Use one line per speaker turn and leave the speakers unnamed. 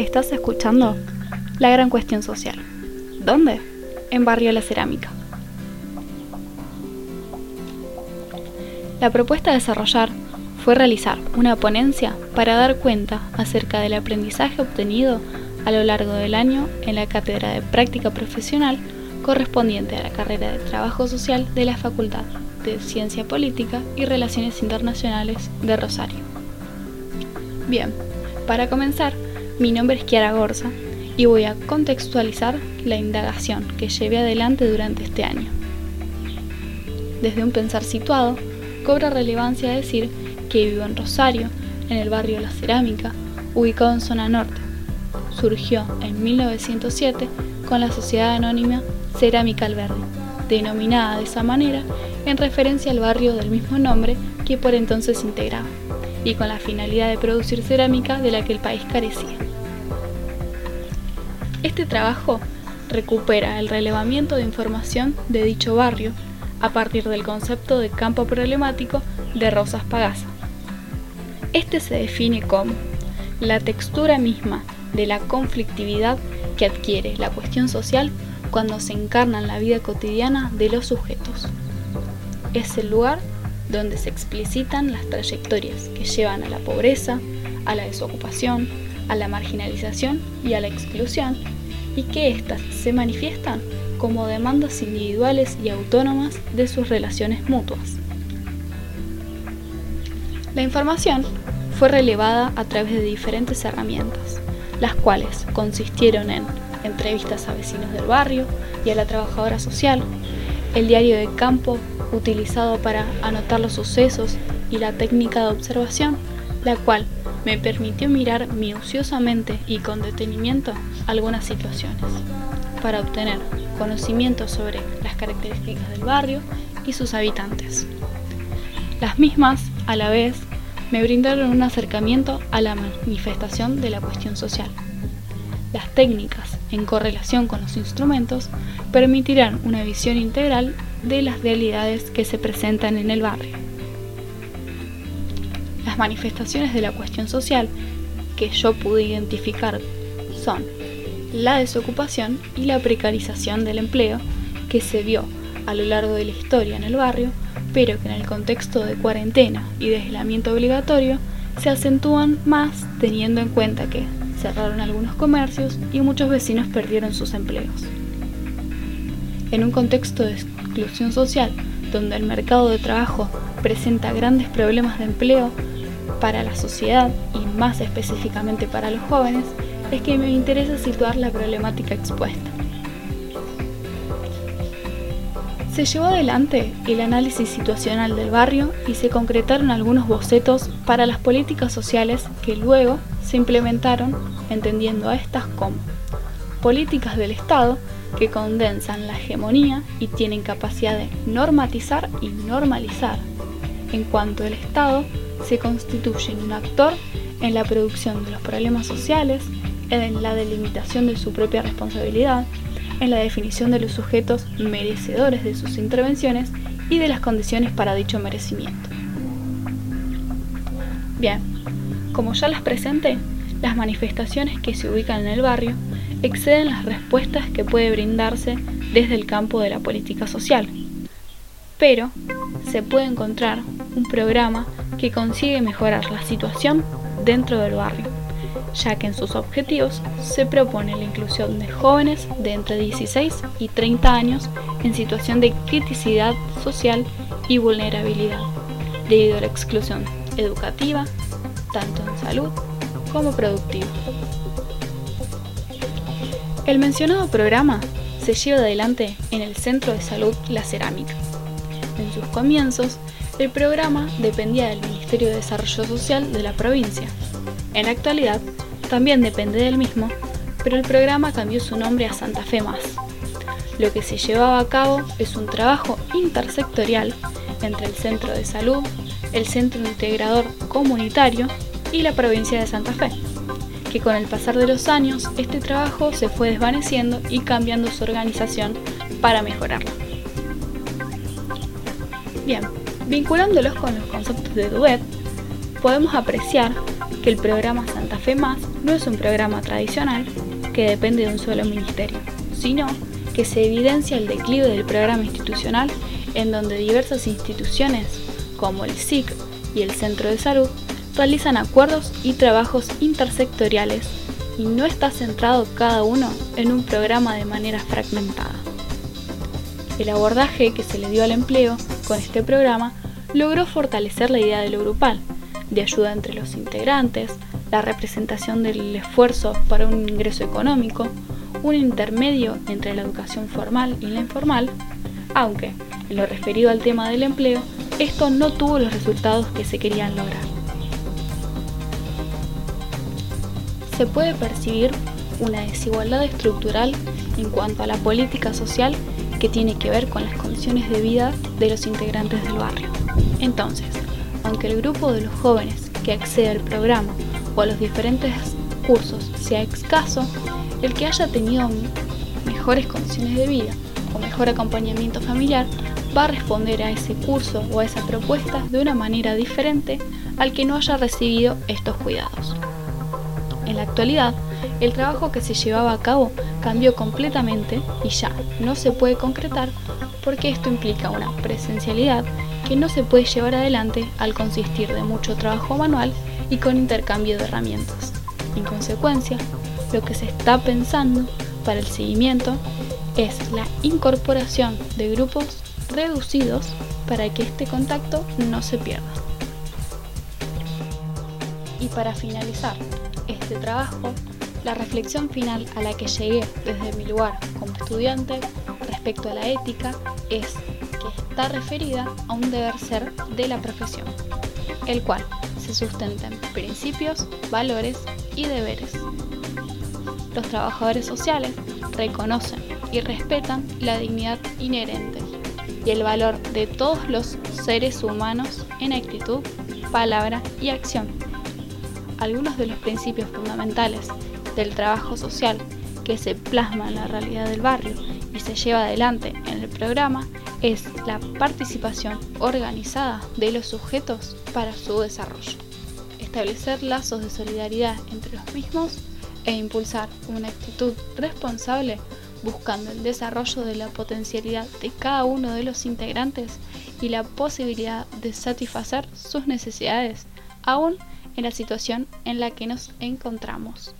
Estás escuchando La Gran Cuestión Social. ¿Dónde? En Barrio La Cerámica. La propuesta a desarrollar fue realizar una ponencia para dar cuenta acerca del aprendizaje obtenido a lo largo del año en la cátedra de práctica profesional correspondiente a la carrera de Trabajo Social de la Facultad de Ciencia Política y Relaciones Internacionales de Rosario. Bien, para comenzar, mi nombre es Kiara Gorza y voy a contextualizar la indagación que llevé adelante durante este año. Desde un pensar situado, cobra relevancia decir que vivo en Rosario, en el barrio La Cerámica, ubicado en zona norte. Surgió en 1907 con la sociedad anónima Cerámica Alberdi, denominada de esa manera en referencia al barrio del mismo nombre que por entonces integraba, y con la finalidad de producir cerámica de la que el país carecía. Este trabajo recupera el relevamiento de información de dicho barrio a partir del concepto de campo problemático de Rosas Pagasa. Este se define como la textura misma de la conflictividad que adquiere la cuestión social cuando se encarna en la vida cotidiana de los sujetos. Es el lugar donde se explicitan las trayectorias que llevan a la pobreza, a la desocupación, a la marginalización y a la exclusión, y que éstas se manifiestan como demandas individuales y autónomas de sus relaciones mutuas. La información fue relevada a través de diferentes herramientas, las cuales consistieron en entrevistas a vecinos del barrio y a la trabajadora social, el diario de campo utilizado para anotar los sucesos y la técnica de observación, la cual me permitió mirar minuciosamente y con detenimiento algunas situaciones, para obtener conocimiento sobre las características del barrio y sus habitantes. Las mismas, a la vez, me brindaron un acercamiento a la manifestación de la cuestión social. Las técnicas, en correlación con los instrumentos, permitirán una visión integral de las realidades que se presentan en el barrio. Las manifestaciones de la cuestión social que yo pude identificar son la desocupación y la precarización del empleo que se vio a lo largo de la historia en el barrio, pero que en el contexto de cuarentena y de aislamiento obligatorio se acentúan más teniendo en cuenta que cerraron algunos comercios y muchos vecinos perdieron sus empleos. En un contexto de exclusión social, donde el mercado de trabajo presenta grandes problemas de empleo para la sociedad y más específicamente para los jóvenes, es que me interesa situar la problemática expuesta. Se llevó adelante el análisis situacional del barrio y se concretaron algunos bocetos para las políticas sociales que luego se implementaron entendiendo a estas como políticas del Estado que condensan la hegemonía y tienen capacidad de normatizar y normalizar, en cuanto el Estado se constituye en un actor en la producción de los problemas sociales, en la delimitación de su propia responsabilidad, en la definición de los sujetos merecedores de sus intervenciones y de las condiciones para dicho merecimiento. Bien, como ya las presenté, las manifestaciones que se ubican en el barrio exceden las respuestas que puede brindarse desde el campo de la política social. Pero se puede encontrar un programa que consigue mejorar la situación dentro del barrio, ya que en sus objetivos se propone la inclusión de jóvenes de entre 16 y 30 años en situación de criticidad social y vulnerabilidad, debido a la exclusión educativa, tanto en salud como productiva. El mencionado programa se lleva adelante en el Centro de Salud La Cerámica. En sus comienzos, el programa dependía del Ministerio de Desarrollo Social de la provincia. En la actualidad, también depende del mismo, pero el programa cambió su nombre a Santa Fe Más. Lo que se llevaba a cabo es un trabajo intersectorial entre el Centro de Salud, el Centro Integrador Comunitario y la provincia de Santa Fe que con el pasar de los años este trabajo se fue desvaneciendo y cambiando su organización para mejorarlo. Bien, vinculándolos con los conceptos de Duet, podemos apreciar que el programa Santa Fe Más no es un programa tradicional que depende de un solo ministerio, sino que se evidencia el declive del programa institucional en donde diversas instituciones como el SIC y el Centro de Salud realizan acuerdos y trabajos intersectoriales y no está centrado cada uno en un programa de manera fragmentada. El abordaje que se le dio al empleo con este programa logró fortalecer la idea de lo grupal, de ayuda entre los integrantes, la representación del esfuerzo para un ingreso económico, un intermedio entre la educación formal y la informal, aunque, en lo referido al tema del empleo, esto no tuvo los resultados que se querían lograr. Se puede percibir una desigualdad estructural en cuanto a la política social que tiene que ver con las condiciones de vida de los integrantes del barrio. Entonces, aunque el grupo de los jóvenes que accede al programa o a los diferentes cursos sea escaso, el que haya tenido mejores condiciones de vida o mejor acompañamiento familiar va a responder a ese curso o a esa propuesta de una manera diferente al que no haya recibido estos cuidados. En la actualidad, el trabajo que se llevaba a cabo cambió completamente y ya no se puede concretar porque esto implica una presencialidad que no se puede llevar adelante al consistir de mucho trabajo manual y con intercambio de herramientas. En consecuencia, lo que se está pensando para el seguimiento es la incorporación de grupos reducidos para que este contacto no se pierda. Y para finalizar este trabajo, la reflexión final a la que llegué desde mi lugar como estudiante respecto a la ética es que está referida a un deber ser de la profesión, el cual se sustenta en principios, valores y deberes. Los trabajadores sociales reconocen y respetan la dignidad inherente y el valor de todos los seres humanos en actitud, palabra y acción. Algunos de los principios fundamentales del trabajo social que se plasma en la realidad del barrio y se lleva adelante en el programa es la participación organizada de los sujetos para su desarrollo, establecer lazos de solidaridad entre los mismos e impulsar una actitud responsable buscando el desarrollo de la potencialidad de cada uno de los integrantes y la posibilidad de satisfacer sus necesidades, aún en la situación en la que nos encontramos.